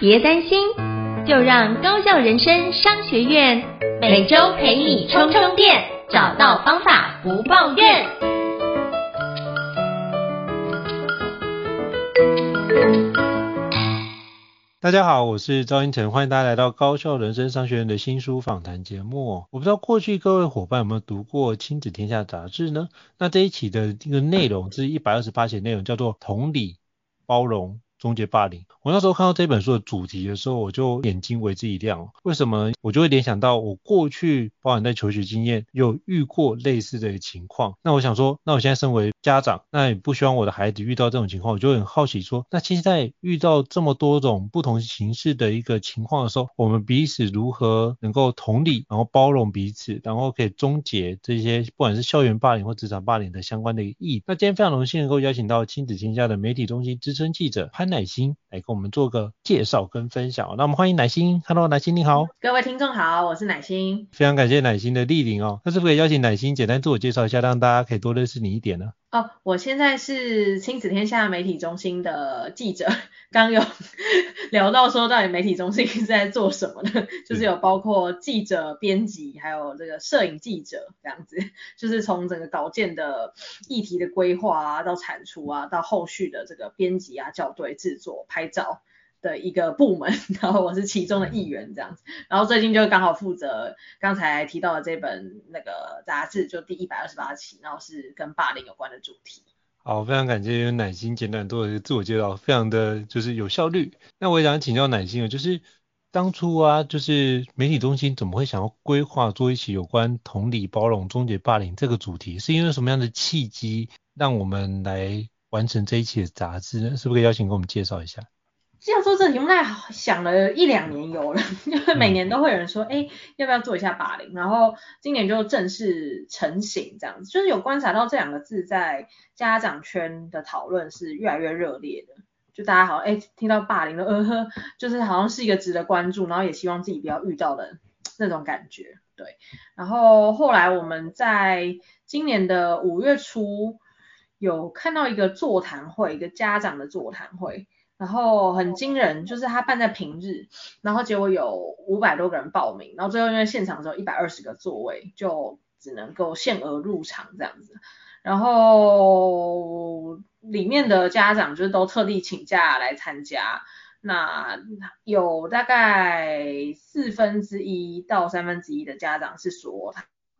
别担心，就让高效人生商学院每周陪你充充电，找到方法不抱怨。大家好，我是赵胤丞，欢迎大家来到高效人生商学院的新书访谈节目。我不知道过去各位伙伴有没有读过《亲子天下》杂志呢？那这一期的这个内容是一百二十八期内容，叫做同理包容。终结霸凌。我那时候看到这本书的主题的时候，我就眼睛为之一亮。为什么？我就会联想到我过去包含在求学经验有遇过类似的情况。那我想说，那我现在身为家长，那也不希望我的孩子遇到这种情况。我就很好奇说，那现在遇到这么多种不同形式的一个情况的时候，我们彼此如何能够同理，然后包容彼此，然后可以终结这些不管是校园霸凌或职场霸凌的相关的意义。那今天非常荣幸能够邀请到亲子天下的媒体中心资深记者潘乃馨来跟我们做个介绍跟分享。那我们欢迎乃馨，Hello，乃馨你好，各位听众好，我是乃馨，非常感谢乃馨的莅临哦。那是不是可以邀请乃馨简单自我介绍一下，让大家可以多认识你一点呢？哦，我现在是亲子天下媒体中心的记者。刚有 聊到说，到底媒体中心是在做什么呢？就是有包括记者、编辑，还有这个摄影记者这样子，就是从整个稿件的议题的规划啊，到产出啊，到后续的这个编辑啊、校对、制作、拍照的一个部门。然后我是其中的一员这样子。然后最近就刚好负责刚才提到的这本那个杂志，就第一百二十八期，然后是跟霸凌有关的主题。好，非常感谢乃心简短做的自我介绍，非常的就是有效率。那我也想请教乃心啊，就是当初啊，就是媒体中心怎么会想要规划做一期有关同理包容终结霸凌这个主题？是因为什么样的契机让我们来完成这一期的杂志呢？是不是可以邀请给我们介绍一下？这样说这题目，大概想了一两年有了，因为每年都会有人说，哎、欸，要不要做一下霸凌？然后今年就正式成型，这样子，就是有观察到这两个字在家长圈的讨论是越来越热烈的，就大家好像，哎、欸，听到霸凌了，呃呵，就是好像是一个值得关注，然后也希望自己不要遇到的那种感觉，对。然后后来我们在今年的五月初有看到一个座谈会，一个家长的座谈会。然后很惊人，就是他办在平日，然后结果有五百多个人报名，然后最后因为现场只有一百二十个座位，就只能够限额入场这样子。然后里面的家长就是都特地请假来参加，那有大概四分之一到三分之一的家长是说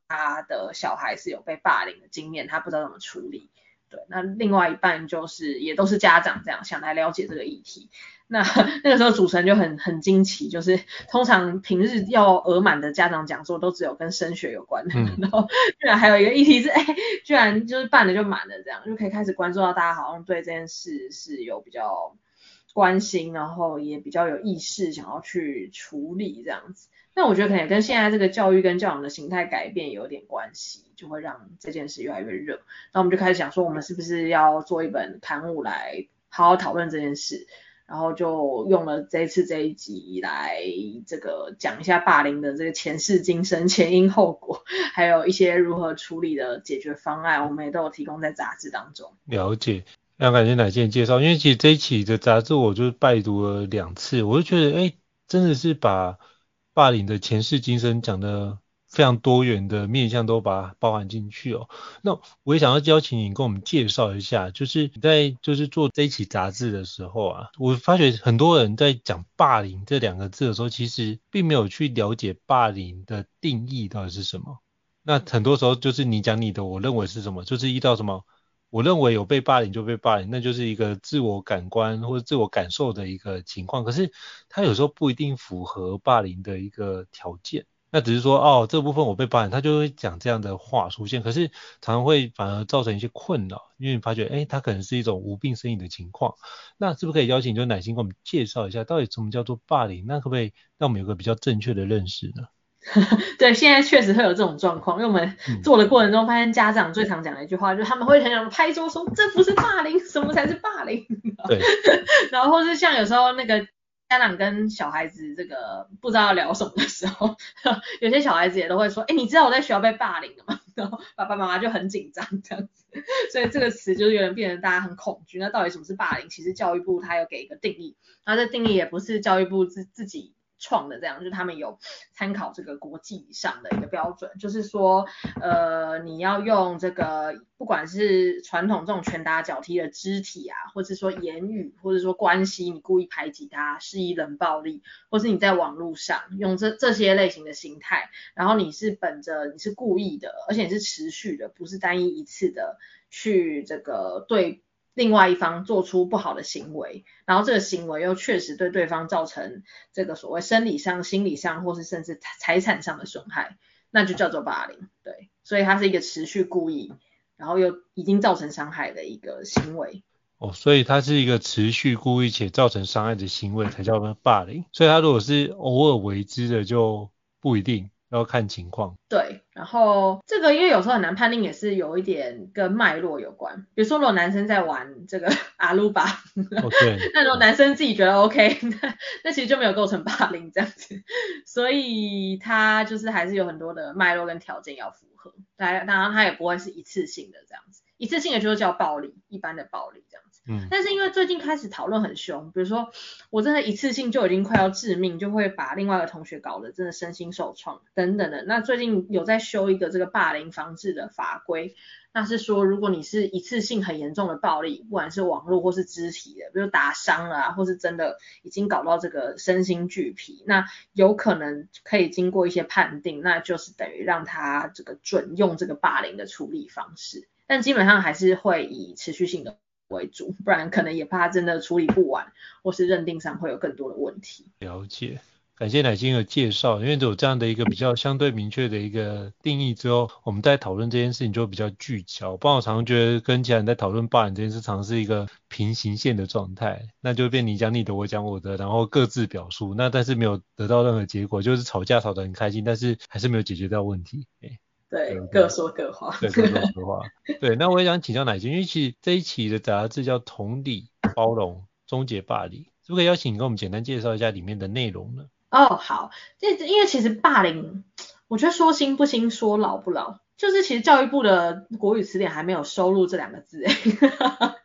他的小孩是有被霸凌的经验，他不知道怎么处理。对，那另外一半就是也都是家长这样想来了解这个议题。那那个时候主持人就很很惊奇，就是通常平日要额满的家长讲座都只有跟升学有关的，嗯、然后居然还有一个议题是，哎，居然就是办了就满了，这样就可以开始关注到大家好像对这件事是有比较关心，然后也比较有意识想要去处理这样子。那我觉得可能跟现在这个教育跟教养的形态改变有点关系，就会让这件事越来越热。那我们就开始想说，我们是不是要做一本刊物来好好讨论这件事？然后就用了这次这一集来这个讲一下霸凌的这个前世今生、前因后果，还有一些如何处理的解决方案，我们也都有提供在杂志当中。了解，非常感谢乃馨介绍，因为其实这一期的杂志我就拜读了两次，我就觉得，哎，真的是把。霸凌的前世今生讲的非常多元的面向都把它包含进去哦。那我也想要邀请你跟我们介绍一下，就是你在就是做这一期杂志的时候啊，我发觉很多人在讲霸凌这两个字的时候，其实并没有去了解霸凌的定义到底是什么。那很多时候就是你讲你的，我认为是什么，就是遇到什么我认为有被霸凌就被霸凌，那就是一个自我感官或者自我感受的一个情况。可是他有时候不一定符合霸凌的一个条件。那只是说哦，这部分我被霸凌，他就会讲这样的话出现，可是常常会反而造成一些困扰，因为你发觉，哎，他可能是一种无病呻吟的情况。那是不是可以邀请就奶心给我们介绍一下，到底什么叫做霸凌？那可不可以让我们有个比较正确的认识呢？对，现在确实会有这种状况，因为我们做的过程中发现，家长最常讲的一句话，嗯、就是他们会很想拍桌说，这不是霸凌，什么才是霸凌？对，然后或是像有时候那个。家长跟小孩子这个不知道要聊什么的时候，有些小孩子也都会说，哎，你知道我在学校被霸凌了吗？然后爸爸妈妈就很紧张这样子，所以这个词就是有点变成大家很恐惧。那到底什么是霸凌？其实教育部它有给一个定义，然后这定义也不是教育部自自己。创的这样，就他们有参考这个国际上的一个标准，就是说，呃，你要用这个，不管是传统这种拳打脚踢的肢体啊，或者说言语，或者说关系，你故意排挤他，施以冷暴力，或是你在网络上用这这些类型的形态，然后你是本着你是故意的，而且你是持续的，不是单一一次的去这个对。另外一方做出不好的行为，然后这个行为又确实对对方造成这个所谓生理上、心理上，或是甚至财产上的损害，那就叫做霸凌。对，所以它是一个持续故意，然后又已经造成伤害的一个行为。哦，所以它是一个持续故意且造成伤害的行为才叫做霸凌。所以它如果是偶尔为之的，就不一定。要看情况，对，然后这个因为有时候很难判定，也是有一点跟脉络有关。比如说，如果男生在玩这个 阿鲁巴，那如果男生自己觉得 OK，那那其实就没有构成霸凌这样子。所以他就是还是有很多的脉络跟条件要符合，当然当然他也不会是一次性的这样子，一次性的就是叫暴力，一般的暴力这样子。嗯，但是因为最近开始讨论很凶，比如说我真的一次性就已经快要致命，就会把另外一个同学搞得真的身心受创等等的。那最近有在修一个这个霸凌防治的法规，那是说如果你是一次性很严重的暴力，不管是网络或是肢体的，比如打伤了啊，或是真的已经搞到这个身心俱疲，那有可能可以经过一些判定，那就是等于让他这个准用这个霸凌的处理方式，但基本上还是会以持续性的。为主，不然可能也怕真的处理不完，或是认定上会有更多的问题。了解，感谢乃馨的介绍，因为有这样的一个比较相对明确的一个定义之后，我们在讨论这件事情就比较聚焦。不然我常常觉得跟其他人在讨论霸凌这件事，常是一个平行线的状态，那就变你讲你的，我讲我的，然后各自表述，那但是没有得到任何结果，就是吵架吵得很开心，但是还是没有解决掉问题。对，对，各说各话。对，各说各话。对，那我也想请教乃馨，因为其实这一期的杂志叫《同理包容终结霸凌》，是不是可以邀请你跟我们简单介绍一下里面的内容呢？哦，好，这因为其实霸凌，我觉得说新不新，说老不老，就是其实教育部的国语词典还没有收录这两个字，哎。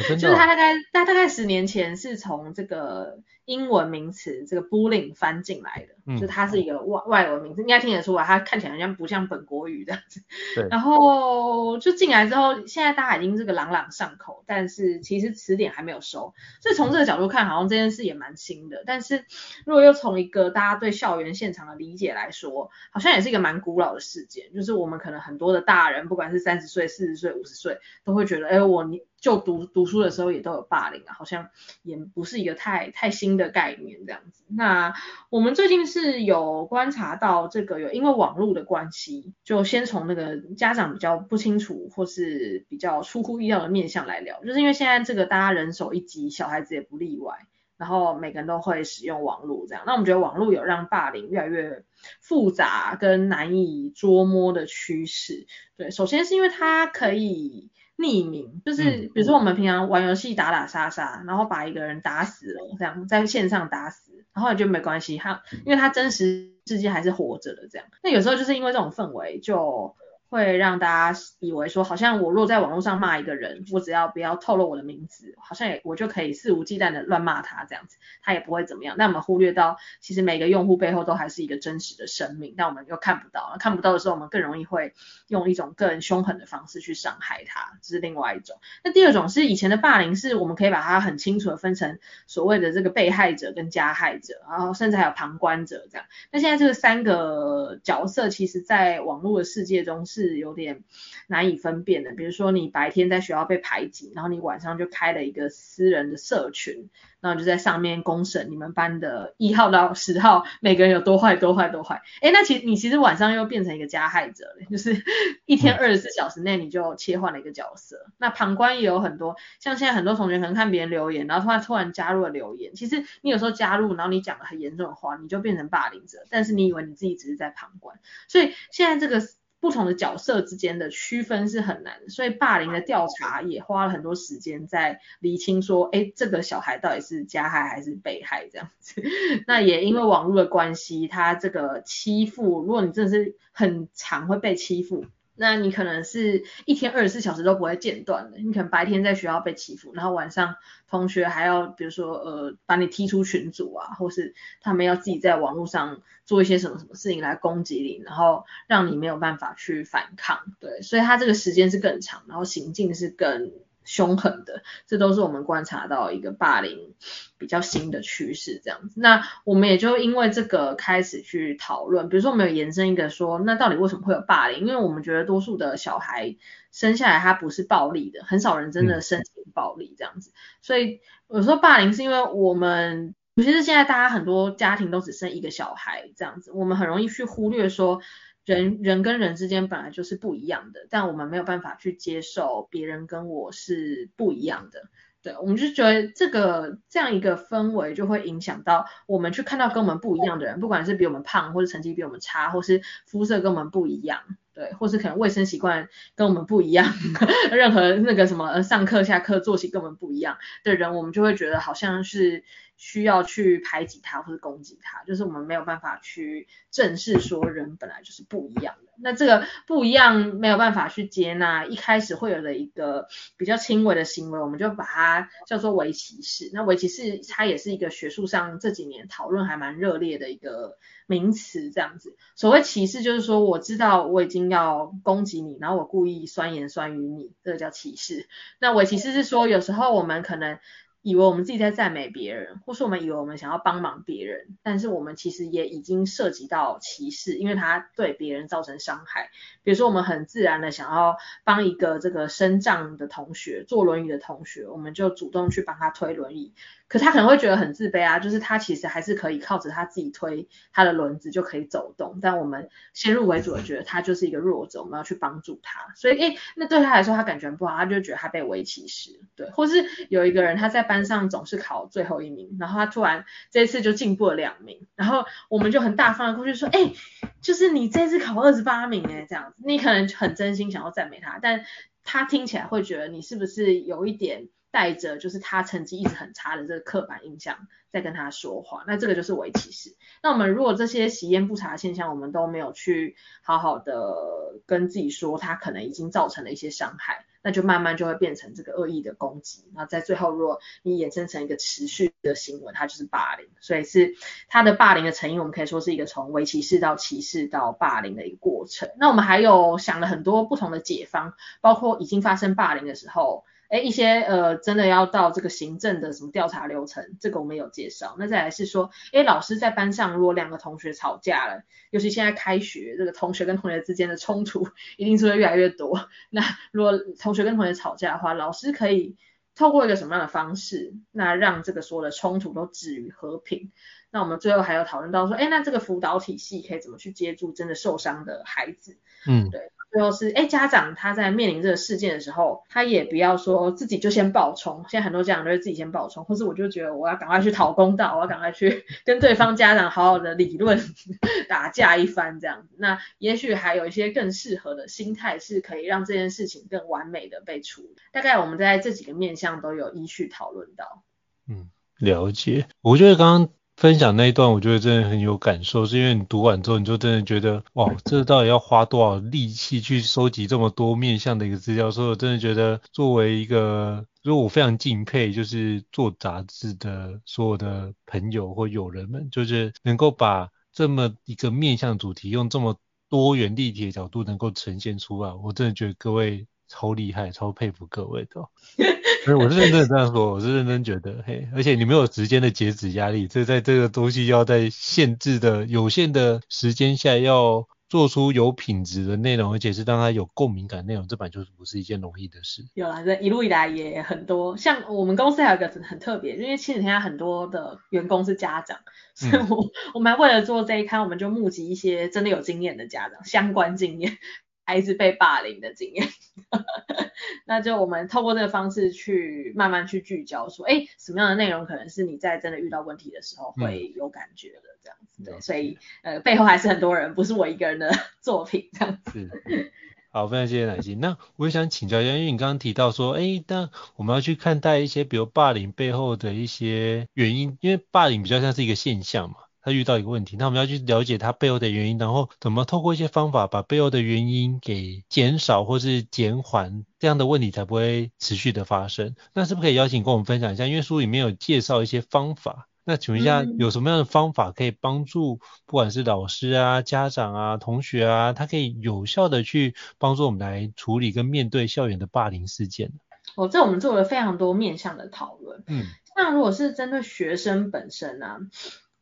就是他大概大大概十年前是从这个英文名词这个 bullying 翻进来的，嗯、就它是一个外外文名字，应该听得出来，它看起来好像不像本国语这样子。对。然后就进来之后，现在大家已经这个朗朗上口，但是其实词典还没有收，所以从这个角度看，好像这件事也蛮新的。但是如果又从一个大家对校园现场的理解来说，好像也是一个蛮古老的事件，就是我们可能很多的大人，不管是三十岁、四十岁、五十岁，都会觉得，哎，我你。就读读书的时候也都有霸凌啊，好像也不是一个太太新的概念这样子。那我们最近是有观察到这个有因为网络的关系，就先从那个家长比较不清楚或是比较出乎意料的面向来聊，就是因为现在这个大家人手一机，小孩子也不例外，然后每个人都会使用网络这样。那我们觉得网络有让霸凌越来越复杂跟难以捉摸的趋势。对，首先是因为它可以。匿名就是，比如说我们平常玩游戏打打杀杀，然后把一个人打死了，这样在线上打死，然后也就没关系，他因为他真实世界还是活着的这样。那有时候就是因为这种氛围就。会让大家以为说，好像我若在网络上骂一个人，我只要不要透露我的名字，好像也我就可以肆无忌惮的乱骂他这样子，他也不会怎么样。那我们忽略到，其实每个用户背后都还是一个真实的生命，但我们又看不到，看不到的时候，我们更容易会用一种更凶狠的方式去伤害他，这是另外一种。那第二种是以前的霸凌，是我们可以把它很清楚的分成所谓的这个被害者跟加害者，然后甚至还有旁观者这样。那现在这个三个角色，其实在网络的世界中是。是有点难以分辨的。比如说你白天在学校被排挤，然后你晚上就开了一个私人的社群。然后就在上面公审你们班的一号到十号每个人有多坏多坏多坏，哎，那其实你其实晚上又变成一个加害者了，就是 一天二十四小时内你就切换了一个角色。嗯、那旁观也有很多，像现在很多同学可能看别人留言，然后突然突然加入了留言，其实你有时候加入，然后你讲了很严重的话，你就变成霸凌者，但是你以为你自己只是在旁观，所以现在这个。不同的角色之间的区分是很难，所以霸凌的调查也花了很多时间在厘清说，哎，这个小孩到底是加害还是被害这样子。那也因为网络的关系，他这个欺负，如果你真的是很常会被欺负。那你可能是一天二十四小时都不会间断的，你可能白天在学校被欺负，然后晚上同学还要比如说呃把你踢出群组啊，或是他们要自己在网络上做一些什么什么事情来攻击你，然后让你没有办法去反抗，对，所以他这个时间是更长，然后行径是更。凶狠的，这都是我们观察到一个霸凌比较新的趋势，这样子。那我们也就因为这个开始去讨论，比如说我们有延伸一个说，那到底为什么会有霸凌？因为我们觉得多数的小孩生下来他不是暴力的，很少人真的申请暴力这样子。所以有时候霸凌是因为我们，尤其是现在大家很多家庭都只生一个小孩这样子，我们很容易去忽略说。人人跟人之间本来就是不一样的，但我们没有办法去接受别人跟我是不一样的，对，我们就觉得这个这样一个氛围就会影响到我们去看到跟我们不一样的人，不管是比我们胖，或是成绩比我们差，或是肤色跟我们不一样，对，或是可能卫生习惯跟我们不一样，任何那个什么上课下课作息跟我们不一样的人，我们就会觉得好像是。需要去排挤他或者攻击他，就是我们没有办法去正视说人本来就是不一样的。那这个不一样没有办法去接纳，一开始会有的一个比较轻微的行为，我们就把它叫做为歧视。那为歧视它也是一个学术上这几年讨论还蛮热烈的一个名词，这样子。所谓歧视就是说，我知道我已经要攻击你，然后我故意酸言酸语你，这个叫歧视。那微歧视是说，有时候我们可能。以为我们自己在赞美别人，或是我们以为我们想要帮忙别人，但是我们其实也已经涉及到歧视，因为他对别人造成伤害。比如说，我们很自然的想要帮一个这个身障的同学，坐轮椅的同学，我们就主动去帮他推轮椅。可他可能会觉得很自卑啊，就是他其实还是可以靠着他自己推他的轮子就可以走动，但我们先入为主的觉得他就是一个弱者，我们要去帮助他，所以诶，那对他来说他感觉不好，他就觉得他被微歧视，对，或是有一个人他在班上总是考最后一名，然后他突然这次就进步了两名，然后我们就很大方的过去说，诶，就是你这次考二十八名诶，这样子，你可能很真心想要赞美他，但他听起来会觉得你是不是有一点。带着就是他成绩一直很差的这个刻板印象在跟他说话，那这个就是微歧视。那我们如果这些习焉不察的现象，我们都没有去好好的跟自己说，他可能已经造成了一些伤害，那就慢慢就会变成这个恶意的攻击。那在最后，如果你衍生成一个持续的行为，它就是霸凌。所以是他的霸凌的成因，我们可以说是一个从微歧视到歧视到霸凌的一个过程。那我们还有想了很多不同的解方，包括已经发生霸凌的时候。哎，一些呃，真的要到这个行政的什么调查流程，这个我们有介绍。那再来是说，哎，老师在班上如果两个同学吵架了，尤其现在开学，这个同学跟同学之间的冲突一定是会越来越多。那如果同学跟同学吵架的话，老师可以透过一个什么样的方式，那让这个所有的冲突都止于和平？那我们最后还有讨论到说，哎，那这个辅导体系可以怎么去接住真的受伤的孩子？嗯，对。最后是，哎，家长他在面临这个事件的时候，他也不要说自己就先爆冲。现在很多家长都是自己先爆冲，或是我就觉得我要赶快去讨公道，我要赶快去 跟对方家长好好的理论打架一番这样子。那也许还有一些更适合的心态，是可以让这件事情更完美的被处理。大概我们在这几个面向都有依序讨论到。嗯，了解。我觉得刚刚。分享那一段，我觉得真的很有感受，是因为你读完之后，你就真的觉得，哇，这到底要花多少力气去收集这么多面向的一个资料？所以我真的觉得，作为一个，如果我非常敬佩，就是做杂志的所有的朋友或友人们，就是能够把这么一个面向主题，用这么多元立体的角度能够呈现出来，我真的觉得各位超厉害，超佩服各位的。不是，我是认真的这样说，我是认真觉得，嘿，而且你没有时间的截止压力，这在这个东西要在限制的有限的时间下要做出有品质的内容，而且是让他有共鸣感内容，这本就是不是一件容易的事。有啦，这一路以来也很多，像我们公司还有一个很特别，因为亲子天下很多的员工是家长，所以我、嗯、我们还为了做这一刊，我们就募集一些真的有经验的家长，相关经验。孩子被霸凌的经验，那就我们透过这个方式去慢慢去聚焦，说，哎，什么样的内容可能是你在真的遇到问题的时候会有感觉的，这样子。对，所以呃，背后还是很多人，不是我一个人的 作品，这样子。好，非常谢谢乃心。那我也想请教一下，因为你刚刚提到说，哎，那我们要去看待一些，比如霸凌背后的一些原因，因为霸凌比较像是一个现象嘛。他遇到一个问题，那我们要去了解它背后的原因，然后怎么透过一些方法把背后的原因给减少或是减缓，这样的问题才不会持续的发生。那是不是可以邀请跟我们分享一下？因为书里面有介绍一些方法，那请问一下有什么样的方法可以帮助不管是老师啊、家长啊、同学啊，他可以有效的去帮助我们来处理跟面对校园的霸凌事件？哦，这我们做了非常多面向的讨论。嗯，那如果是针对学生本身啊。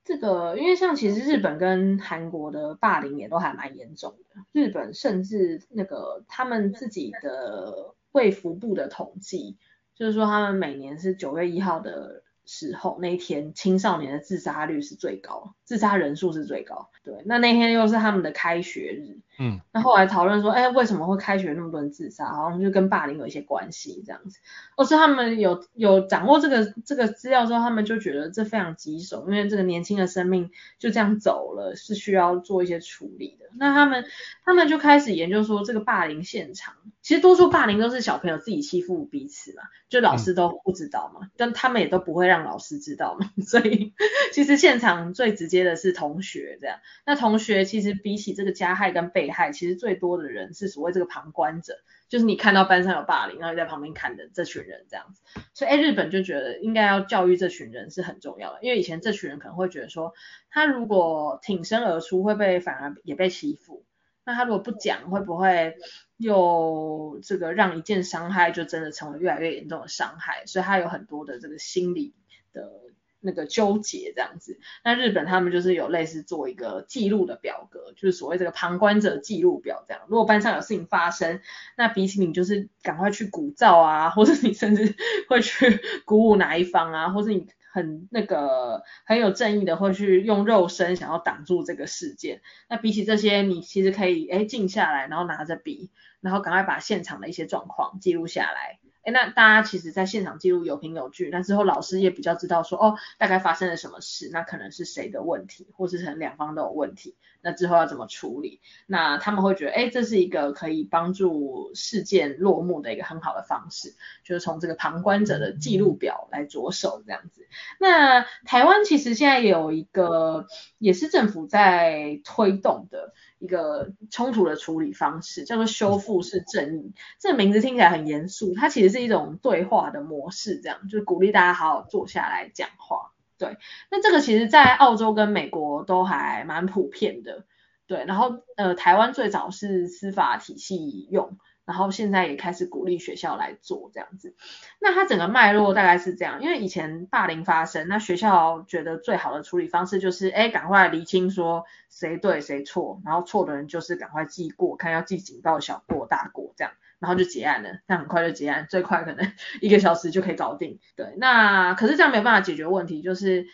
这个，因为像其实日本跟韩国的霸凌也都还蛮严重的，日本甚至那个他们自己的卫福部的统计，就是说他们每年是九月一号的时候那一天，青少年的自杀率是最高，自杀人数是最高。对，那那天又是他们的开学日。嗯，那后来讨论说，哎，为什么会开学那么多人自杀？好像就跟霸凌有一些关系这样子。而是他们有有掌握这个这个资料之后，他们就觉得这非常棘手，因为这个年轻的生命就这样走了，是需要做一些处理的。那他们他们就开始研究说，这个霸凌现场，其实多数霸凌都是小朋友自己欺负彼此嘛，就老师都不知道嘛，嗯、但他们也都不会让老师知道嘛，所以其实现场最直接的是同学这样。那同学其实比起这个加害跟被害，其实最多的人是所谓这个旁观者，就是你看到班上有霸凌，然后你在旁边看的这群人这样子。所以，哎，日本就觉得应该要教育这群人是很重要的，因为以前这群人可能会觉得说，他如果挺身而出，会被反而也被欺负；那他如果不讲，会不会又这个让一件伤害就真的成为越来越严重的伤害？所以他有很多的这个心理的。那个纠结这样子，那日本他们就是有类似做一个记录的表格，就是所谓这个旁观者记录表这样。如果班上有事情发生，那比起你就是赶快去鼓噪啊，或者你甚至会去鼓舞哪一方啊，或者你很那个很有正义的会去用肉身想要挡住这个事件。那比起这些，你其实可以诶静下来，然后拿着笔，然后赶快把现场的一些状况记录下来。那大家其实在现场记录有凭有据，那之后老师也比较知道说，哦，大概发生了什么事，那可能是谁的问题，或是可能两方都有问题，那之后要怎么处理？那他们会觉得，哎，这是一个可以帮助事件落幕的一个很好的方式，就是从这个旁观者的记录表来着手这样子。那台湾其实现在有一个，也是政府在推动的。一个冲突的处理方式叫做修复式正义，这个名字听起来很严肃，它其实是一种对话的模式，这样就是鼓励大家好好坐下来讲话。对，那这个其实在澳洲跟美国都还蛮普遍的。对，然后呃，台湾最早是司法体系用。然后现在也开始鼓励学校来做这样子，那它整个脉络大概是这样，因为以前霸凌发生，那学校觉得最好的处理方式就是，哎，赶快厘清说谁对谁错，然后错的人就是赶快记过，看要记警告、小过、大过这样，然后就结案了，那很快就结案，最快可能一个小时就可以搞定。对，那可是这样没办法解决问题，就是。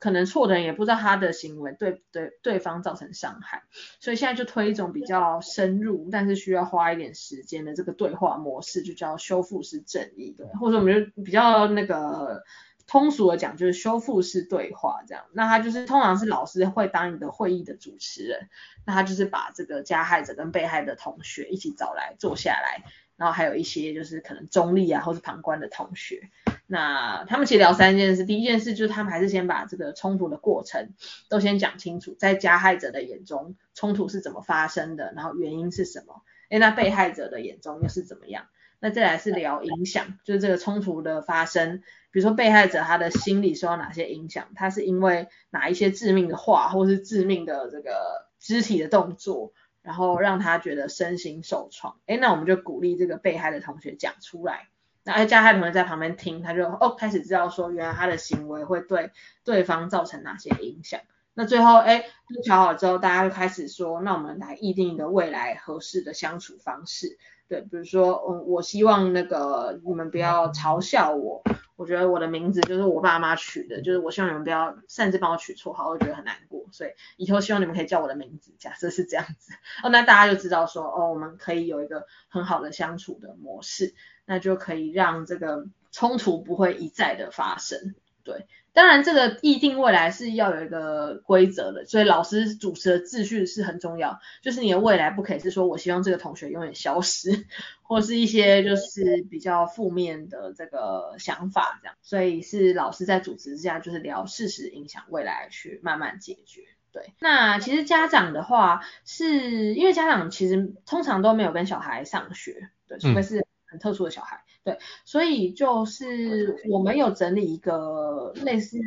可能错的人也不知道他的行为对对对方造成伤害，所以现在就推一种比较深入，但是需要花一点时间的这个对话模式，就叫修复式正义，对，或者我们就比较那个通俗的讲，就是修复式对话这样。那他就是通常是老师会当一个会议的主持人，那他就是把这个加害者跟被害的同学一起找来坐下来，然后还有一些就是可能中立啊或是旁观的同学。那他们其实聊三件事，第一件事就是他们还是先把这个冲突的过程都先讲清楚，在加害者的眼中，冲突是怎么发生的，然后原因是什么？诶，那被害者的眼中又是怎么样？那再来是聊影响，就是这个冲突的发生，比如说被害者他的心理受到哪些影响？他是因为哪一些致命的话，或是致命的这个肢体的动作，然后让他觉得身心受创？诶，那我们就鼓励这个被害的同学讲出来。那加害同学在旁边听，他就哦开始知道说，原来他的行为会对对方造成哪些影响。那最后哎，都调好之后，大家就开始说，那我们来议定一个未来合适的相处方式。对，比如说，嗯，我希望那个你们不要嘲笑我。我觉得我的名字就是我爸妈取的，就是我希望你们不要擅自帮我取绰号，我觉得很难过。所以以后希望你们可以叫我的名字。假设是这样子，哦，那大家就知道说，哦，我们可以有一个很好的相处的模式，那就可以让这个冲突不会一再的发生。对。当然，这个拟定未来是要有一个规则的，所以老师主持的秩序是很重要。就是你的未来不可以是说我希望这个同学永远消失，或是一些就是比较负面的这个想法这样。所以是老师在主持之下，就是聊事实影响未来去慢慢解决。对，那其实家长的话，是因为家长其实通常都没有跟小孩上学，对，除非是很特殊的小孩。对，所以就是我们有整理一个类似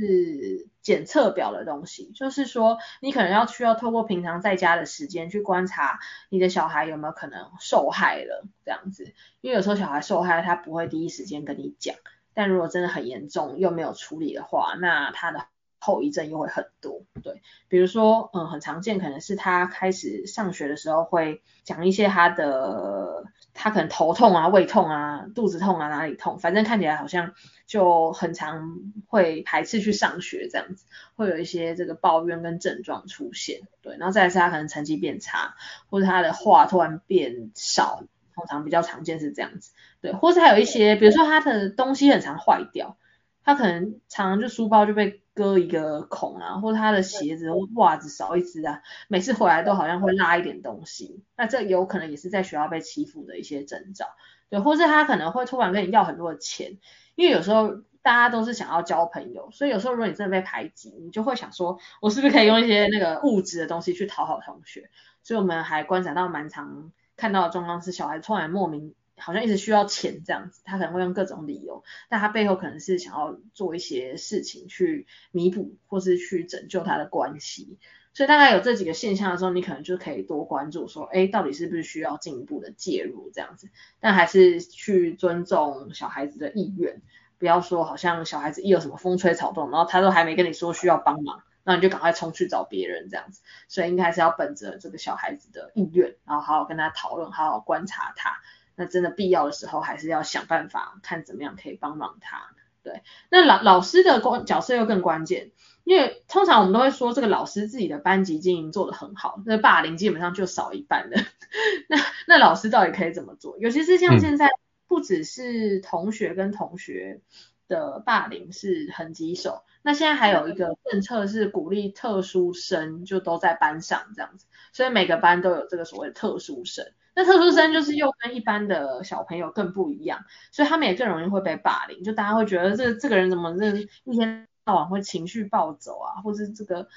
检测表的东西，就是说你可能要需要透过平常在家的时间去观察你的小孩有没有可能受害了这样子，因为有时候小孩受害他不会第一时间跟你讲，但如果真的很严重又没有处理的话，那他的后遗症又会很多。对，比如说嗯，很常见可能是他开始上学的时候会讲一些他的。他可能头痛啊、胃痛啊、肚子痛啊、哪里痛，反正看起来好像就很常会排斥去上学这样子，会有一些这个抱怨跟症状出现。对，然后再来是他可能成绩变差，或者他的话突然变少，通常比较常见是这样子。对，或是还有一些，比如说他的东西很常坏掉，他可能常常就书包就被。割一个孔啊，或者他的鞋子、袜子少一只啊，每次回来都好像会拉一点东西，那这有可能也是在学校被欺负的一些征兆，对，或是他可能会突然跟你要很多的钱，因为有时候大家都是想要交朋友，所以有时候如果你真的被排挤，你就会想说，我是不是可以用一些那个物质的东西去讨好同学？所以我们还观察到蛮常看到的状况是，小孩突然莫名。好像一直需要钱这样子，他可能会用各种理由，但他背后可能是想要做一些事情去弥补或是去拯救他的关系，所以大概有这几个现象的时候，你可能就可以多关注说，哎，到底是不是需要进一步的介入这样子，但还是去尊重小孩子的意愿，不要说好像小孩子一有什么风吹草动，然后他都还没跟你说需要帮忙，那你就赶快冲去找别人这样子，所以应该还是要本着这个小孩子的意愿，然后好好跟他讨论，好好观察他。那真的必要的时候，还是要想办法看怎么样可以帮忙他。对，那老老师的关角色又更关键，因为通常我们都会说这个老师自己的班级经营做得很好，那霸凌基本上就少一半了。那那老师到底可以怎么做？尤其是像现在，不只是同学跟同学的霸凌是很棘手，那现在还有一个政策是鼓励特殊生就都在班上这样子，所以每个班都有这个所谓的特殊生。那特殊生就是又跟一般的小朋友更不一样，所以他们也更容易会被霸凌。就大家会觉得这这个人怎么这一天到晚会情绪暴走啊，或是这个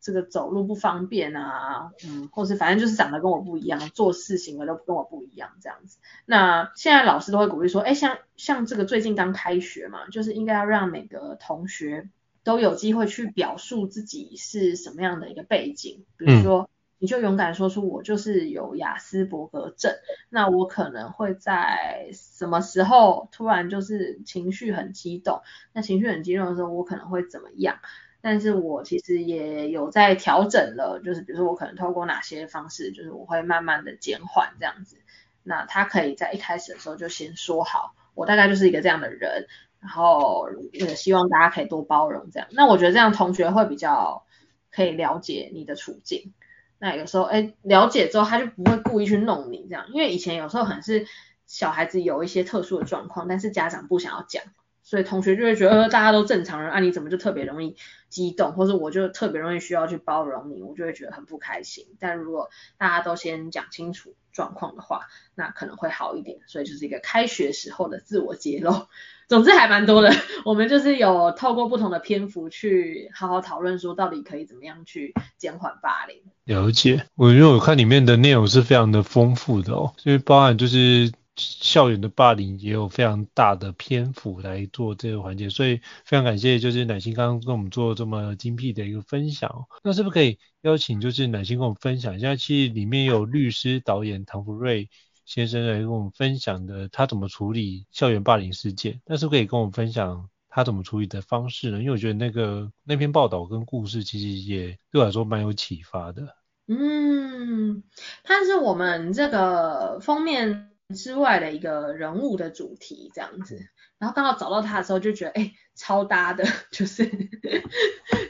这个走路不方便啊，嗯，或是反正就是长得跟我不一样，做事行为都跟我不一样这样子。那现在老师都会鼓励说，哎，像像这个最近刚开学嘛，就是应该要让每个同学都有机会去表述自己是什么样的一个背景，比如说。嗯你就勇敢说出我就是有亚斯伯格症，那我可能会在什么时候突然就是情绪很激动，那情绪很激动的时候我可能会怎么样？但是我其实也有在调整了，就是比如说我可能透过哪些方式，就是我会慢慢的减缓这样子。那他可以在一开始的时候就先说好，我大概就是一个这样的人，然后也希望大家可以多包容这样。那我觉得这样同学会比较可以了解你的处境。那有时候，哎，了解之后，他就不会故意去弄你这样，因为以前有时候很是小孩子有一些特殊的状况，但是家长不想要讲，所以同学就会觉得，大家都正常人，啊，你怎么就特别容易激动，或者我就特别容易需要去包容你，我就会觉得很不开心。但如果大家都先讲清楚状况的话，那可能会好一点。所以就是一个开学时候的自我揭露。总之还蛮多的，我们就是有透过不同的篇幅去好好讨论，说到底可以怎么样去减缓霸凌。了解，我因为我看里面的内容是非常的丰富的哦，所以包含就是校园的霸凌也有非常大的篇幅来做这个环节，所以非常感谢就是乃馨刚刚跟我们做这么精辟的一个分享。那是不是可以邀请就是乃馨跟我们分享一下，其实里面有律师导演唐福瑞。先生来跟我们分享的他怎么处理校园霸凌事件，但是不可以跟我们分享他他怎么处理的方式呢？因为我觉得那个那篇报道跟故事其实也对我来说蛮有启发的。嗯，他是我们这个封面之外的一个人物的主题这样子，然后刚好找到他的时候就觉得，哎，超搭的，就是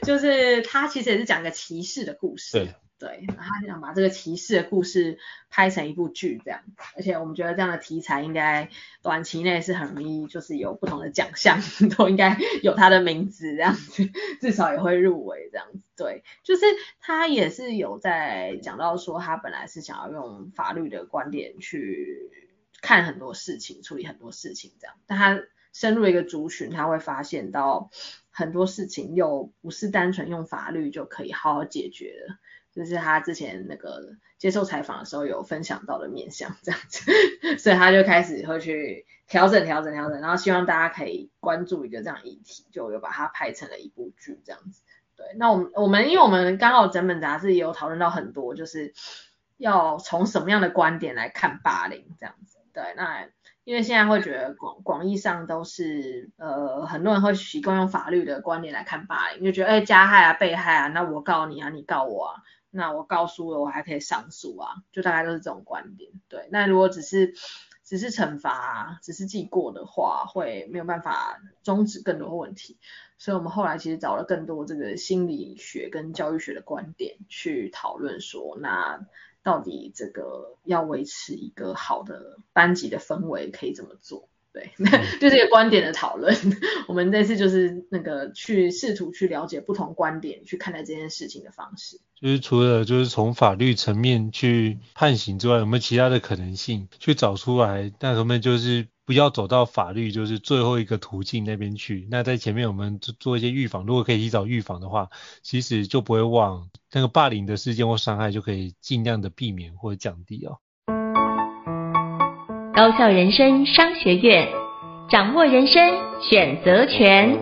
就是他其实也是讲个骑士的故事。对。对，然后他想把这个骑士的故事拍成一部剧这样，而且我们觉得这样的题材应该短期内是很容易，就是有不同的奖项 都应该有他的名字这样子，至少也会入围这样子。对，就是他也是有在讲到说，他本来是想要用法律的观点去看很多事情，处理很多事情这样，但他深入一个族群，他会发现到很多事情又不是单纯用法律就可以好好解决的。就是他之前那个接受采访的时候有分享到的面向这样子，所以他就开始会去调整调整调整，然后希望大家可以关注一个这样议题，就有把它拍成了一部剧这样子。对，那我们我们因为我们刚好整本杂志也有讨论到很多，就是要从什么样的观点来看霸凌这样子。对，那因为现在会觉得广广义上都是呃很多人会习惯用法律的观点来看霸凌，就觉得哎加害啊被害啊，那我告你啊，你告我啊。那我告诉了，我还可以上诉啊，就大概都是这种观点。对，那如果只是只是惩罚啊，只是记过的话，会没有办法终止更多问题。所以我们后来其实找了更多这个心理学跟教育学的观点去讨论说，那到底这个要维持一个好的班级的氛围可以怎么做？对，那就是一个观点的讨论。我们这次就是那个去试图去了解不同观点去看待这件事情的方式。就是除了就是从法律层面去判刑之外，有没有其他的可能性去找出来？那我们就是不要走到法律就是最后一个途径那边去。那在前面我们做做一些预防，如果可以提早预防的话，其实就不会往那个霸凌的事件或伤害就可以尽量的避免或者降低哦。高校人生商学院，掌握人生选择权。